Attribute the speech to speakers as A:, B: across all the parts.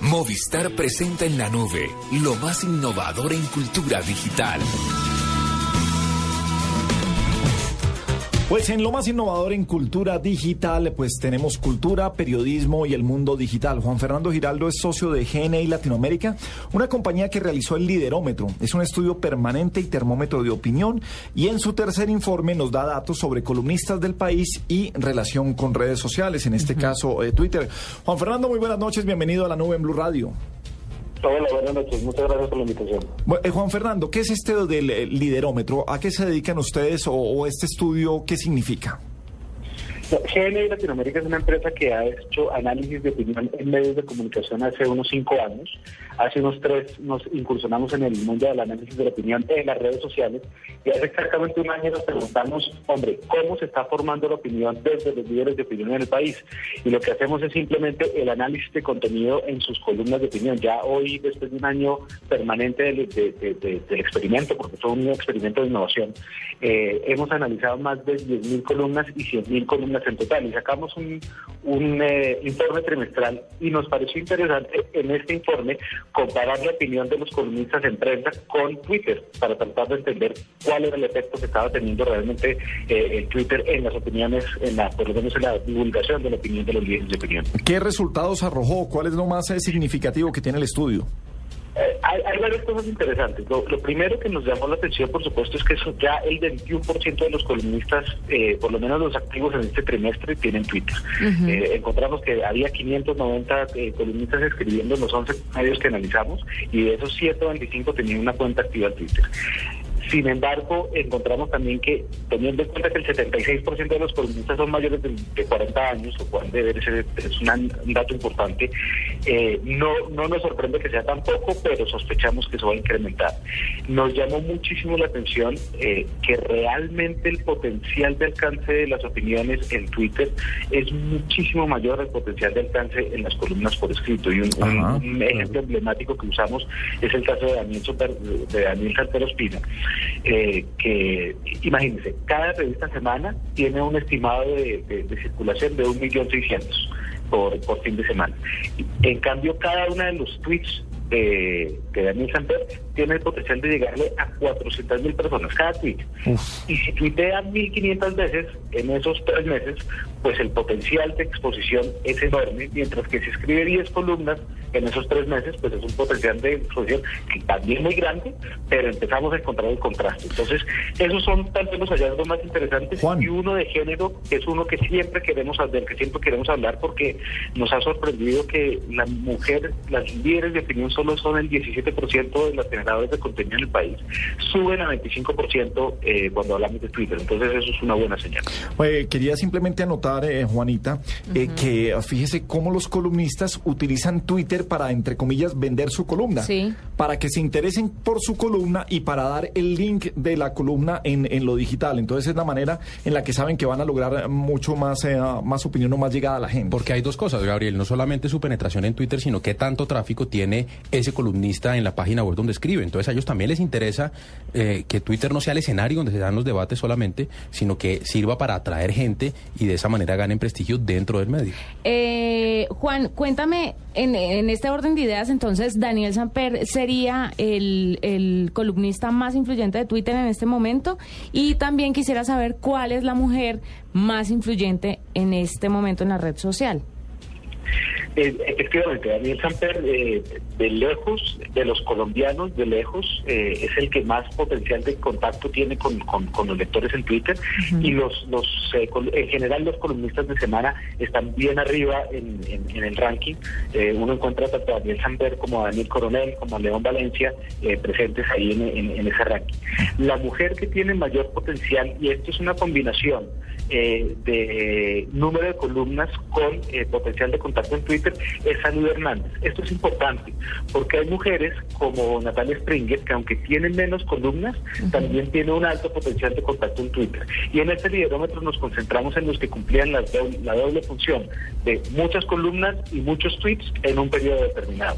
A: Movistar presenta en la nube lo más innovador en cultura digital.
B: Pues en lo más innovador en cultura digital, pues tenemos cultura, periodismo y el mundo digital. Juan Fernando Giraldo es socio de GNI Latinoamérica, una compañía que realizó el Liderómetro. Es un estudio permanente y termómetro de opinión y en su tercer informe nos da datos sobre columnistas del país y relación con redes sociales, en este caso eh, Twitter. Juan Fernando, muy buenas noches, bienvenido a la nube en Blue Radio.
C: Buenas noches. Muchas gracias por la invitación.
B: Eh, Juan Fernando, ¿qué es este del eh, liderómetro? ¿A qué se dedican ustedes o este estudio qué significa?
C: GNI Latinoamérica es una empresa que ha hecho análisis de opinión en medios de comunicación hace unos cinco años. Hace unos tres nos incursionamos en el mundo del análisis de la opinión en las redes sociales y hace exactamente un año nos preguntamos, hombre, ¿cómo se está formando la opinión desde los líderes de opinión en el país? Y lo que hacemos es simplemente el análisis de contenido en sus columnas de opinión. Ya hoy, después de un año permanente del, experimento, porque fue un experimento de innovación, eh, hemos analizado más de 10.000 columnas y 100.000 columnas en total y sacamos un, un eh, informe trimestral y nos pareció interesante en este informe comparar la opinión de los columnistas en prensa con Twitter para tratar de entender cuál era el efecto que estaba teniendo realmente eh, el Twitter en las opiniones, en la, por lo menos en la divulgación de la opinión de los líderes de opinión.
B: ¿Qué resultados arrojó? ¿Cuál es lo más eh, significativo que tiene el estudio?
C: Hay, varias cosas interesantes. Lo, primero que nos llamó la atención, por supuesto, es que ya el 21% de los columnistas, eh, por lo menos los activos en este trimestre, tienen Twitter. Eh, encontramos que había 590 eh, columnistas escribiendo en los 11 medios que analizamos y de esos 125 tenían una cuenta activa en Twitter. Sin embargo, encontramos también que, teniendo en cuenta que el 76% de los columnistas son mayores de, 40 años, lo cual debe ser es un dato importante, eh, no, no nos sorprende que sea tan poco, pero sospechamos que eso va a incrementar. Nos llamó muchísimo la atención eh, que realmente el potencial de alcance de las opiniones en Twitter es muchísimo mayor al potencial de alcance en las columnas por escrito. Y un, ejemplo emblemático que usamos es el caso de Daniel, Super, de Daniel Espina eh, que imagínense, cada revista semana tiene un estimado de, circulación de 1.600.000 por, por fin de semana. En cambio, cada uno de los tweets de, de Daniel Samper tiene el potencial de llegarle a 400 mil personas cada tweet. Y si tuitea 1.500 veces en esos tres meses, pues el potencial de exposición es enorme, mientras que si escribe 10 columnas en esos tres meses, pues es un potencial de exposición que también muy grande, pero empezamos a encontrar el contraste. Entonces, esos son tal vez los hallazgos más interesantes y uno de género es uno que siempre queremos hablar, que siempre queremos hablar porque nos ha sorprendido que la mujer, las líderes de opinión solo son el 17% de los generadores de contenido en el país, suben a 25% eh, cuando hablamos de Twitter. Entonces eso es una buena señal.
B: quería simplemente anotar, eh, Juanita, eh, que fíjese cómo los columnistas utilizan Twitter para, entre comillas, vender su columna.
D: Sí.
B: Para que se interesen por su columna y para dar el link de la columna en, en lo digital. Entonces es la manera en la que saben que van a lograr mucho más, más opinión o más llegada a la gente.
E: Porque hay dos cosas, Gabriel. No solamente su penetración en Twitter, sino qué tanto tráfico tiene ese columnista en la página web donde escribe. Entonces a ellos también les interesa eh, que Twitter no sea el escenario donde se dan los debates solamente, sino que sirva para atraer gente y de esa manera ganen prestigio dentro del medio.
D: Eh, Juan, cuéntame, en, este orden de ideas, entonces, Daniel Samper sería el, el columnista más influyente de Twitter en este momento y también quisiera saber cuál es la mujer más influyente en este momento en la red social.
C: Eh, efectivamente, Daniel Samper, eh, de lejos, de los colombianos, de lejos, eh, es el que más potencial de contacto tiene con, los lectores en Twitter y los, los en general los columnistas de semana están bien arriba en, el ranking. uno encuentra tanto a Daniel Samper como a Daniel Coronel, como a León Valencia presentes ahí en ese ranking. La mujer que tiene mayor potencial, y esto es una combinación, eh, de número de columnas con eh, potencial de contacto en Twitter es Salud Hernández. Esto es importante porque hay mujeres como Natalia Springer que aunque tienen menos columnas, también tienen un alto potencial de contacto en Twitter. Y en este liderómetro nos concentramos en los que cumplían la doble función de muchas columnas y muchos tweets en un periodo determinado.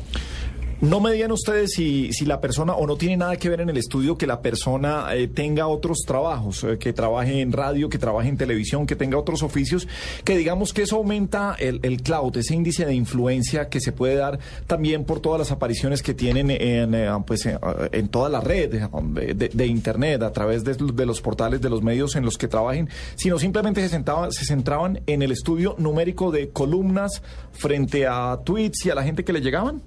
B: No me digan ustedes si, si la persona, o no tiene nada que ver en el estudio que la persona eh, tenga otros trabajos, eh, que trabaje en radio, que trabaje en televisión, que tenga otros oficios, que digamos que eso aumenta el, el cloud, ese índice de influencia que se puede dar también por todas las apariciones que tienen en, eh, pues, en toda la red de, de, Internet, a través de, de, los portales, de los medios en los que trabajen, sino simplemente se, sentaba, se centraban en el estudio numérico de columnas frente a tweets y a la gente que le llegaban.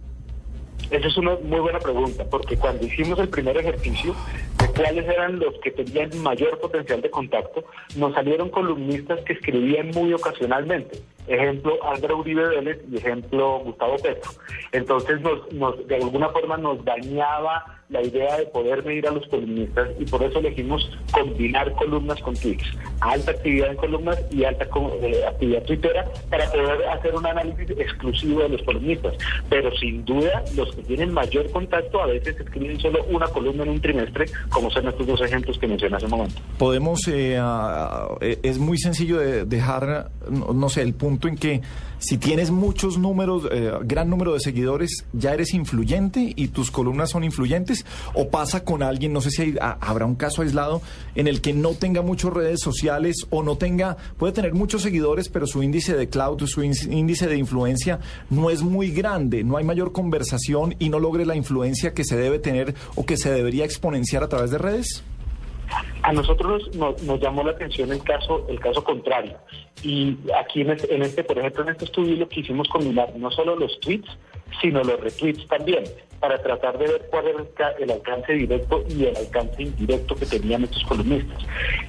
C: Esa es una muy buena pregunta, porque cuando hicimos el primer ejercicio de cuáles eran los que tenían mayor potencial de contacto, nos salieron columnistas que escribían muy ocasionalmente. Ejemplo, Álvaro Uribe Vélez y ejemplo, Gustavo Petro. Entonces, nos, de alguna forma nos dañaba la idea de poder medir a los columnistas y por eso elegimos combinar columnas con tweets, alta actividad en columnas y alta eh, actividad twittera para poder hacer un análisis exclusivo de los columnistas. Pero sin duda, los que tienen mayor contacto a veces escriben solo una columna en un trimestre, como son estos dos ejemplos que mencioné hace un momento.
B: Podemos, eh, eh, es muy sencillo de dejar, no sé, el punto en que si tienes muchos números, eh, gran número de seguidores, ya eres influyente y tus columnas son influyentes, o pasa con alguien, no sé si habrá un caso aislado en el que no tenga muchas redes sociales o no tenga, puede tener muchos seguidores, pero su índice de cloud, su índice de influencia no es muy grande, no hay mayor conversación y no logre la influencia que se debe tener o que se debería exponenciar a través de redes.
C: A nosotros nos, llamó la atención el caso, el caso contrario. Y aquí en este, en este, por ejemplo, en este estudio lo quisimos combinar no solo los tweets, sino los retweets también, para tratar de ver cuál era el alcance directo y el alcance indirecto que tenían estos columnistas.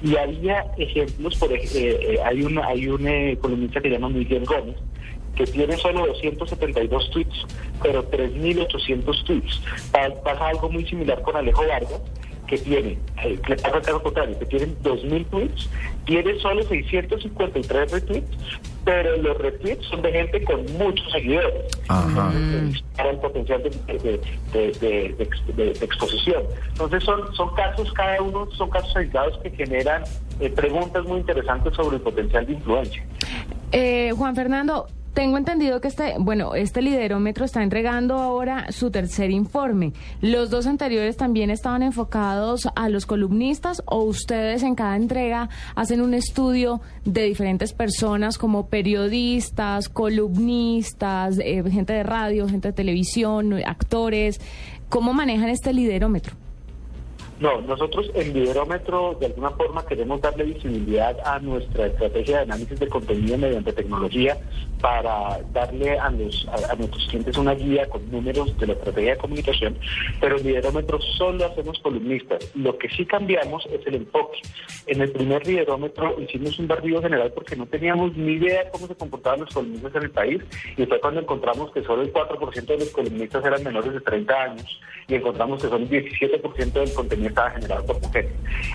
C: Y había ejemplos, por eh, eh, hay un, hay un eh, columnista que se llama Miguel Gómez, que tiene solo 272 tweets, pero 3.800 tweets. Pasa algo muy similar con Alejo Vargas, que tiene, eh, le pasa el caso contrario, que tienen 2.000 tweets, tiene solo 653 retweets, pero los retweets son de gente con muchos seguidores. Para el potencial de, exposición. Entonces son, son casos, cada uno son casos aislados que generan eh, preguntas muy interesantes sobre el potencial de influencia.
D: Eh, Juan Fernando, tengo entendido que este, bueno, este liderómetro está entregando ahora su tercer informe. ¿Los dos anteriores también estaban enfocados a los columnistas o ustedes en cada entrega hacen un estudio de diferentes personas como periodistas, columnistas, eh, gente de radio, gente de televisión, actores? ¿Cómo manejan este liderómetro?
C: No, nosotros en Liderómetro de alguna forma queremos darle visibilidad a nuestra estrategia de análisis de contenido mediante tecnología para darle a, los, a, nuestros clientes una guía con números de la estrategia de comunicación, pero en Liderómetro solo hacemos columnistas. Lo que sí cambiamos es el enfoque. En el primer Liderómetro hicimos un barrido general porque no teníamos ni idea de cómo se comportaban los columnistas en el país y fue cuando encontramos que solo el 4% de los columnistas eran menores de 30 años y encontramos que solo el 17% del contenido estaba generado por mujeres.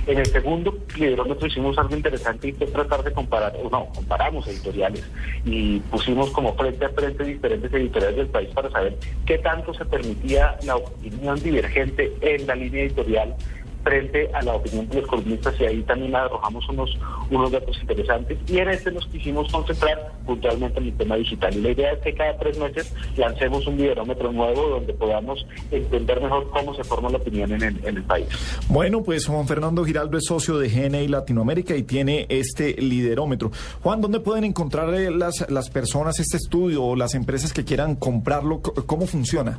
C: En el segundo liderómetro hicimos algo interesante y fue tratar de comparar, o no, comparamos editoriales y pusimos como frente a frente diferentes editoriales del país para saber qué tanto se permitía la opinión divergente en la línea editorial frente a la opinión de los columnistas y ahí también arrojamos unos, unos datos interesantes y en este nos quisimos concentrar puntualmente en el tema digital. Y la idea es que cada tres meses lancemos un liderómetro nuevo donde podamos entender mejor cómo se forma la opinión en el, en el país.
B: Bueno, pues Juan Fernando Giraldo es socio de GNI Latinoamérica y tiene este liderómetro. Juan, ¿dónde pueden encontrar eh, las, las personas este estudio o las empresas que quieran comprarlo? ¿Cómo funciona?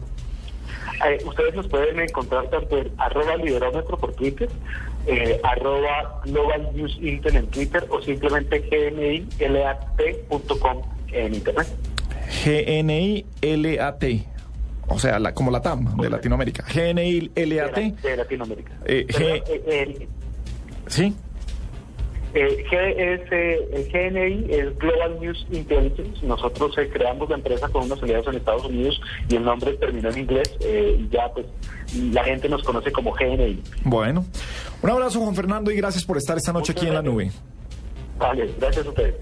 C: Eh, ustedes nos pueden encontrar tanto en arroba liderómetro por Twitter, eh, arroba Global News Intel en Twitter o simplemente gnilat.com en Internet.
B: GNILAT. O sea, la, como la TAM de Latinoamérica. GNILAT.
C: De, de Latinoamérica. Eh, eh
B: ¿Sí?
C: Eh, el GNI es Global News Intelligence. Nosotros eh, creamos la empresa con unos aliados en Estados Unidos y el nombre terminó en inglés eh, y ya pues la gente nos conoce como GNI.
B: Bueno, un abrazo Juan Fernando y gracias por estar esta noche aquí en la nube.
C: Vale, gracias a ustedes.